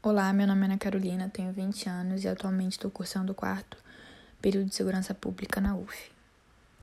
Olá, meu nome é Ana Carolina, tenho 20 anos e atualmente estou cursando o quarto período de segurança pública na UF.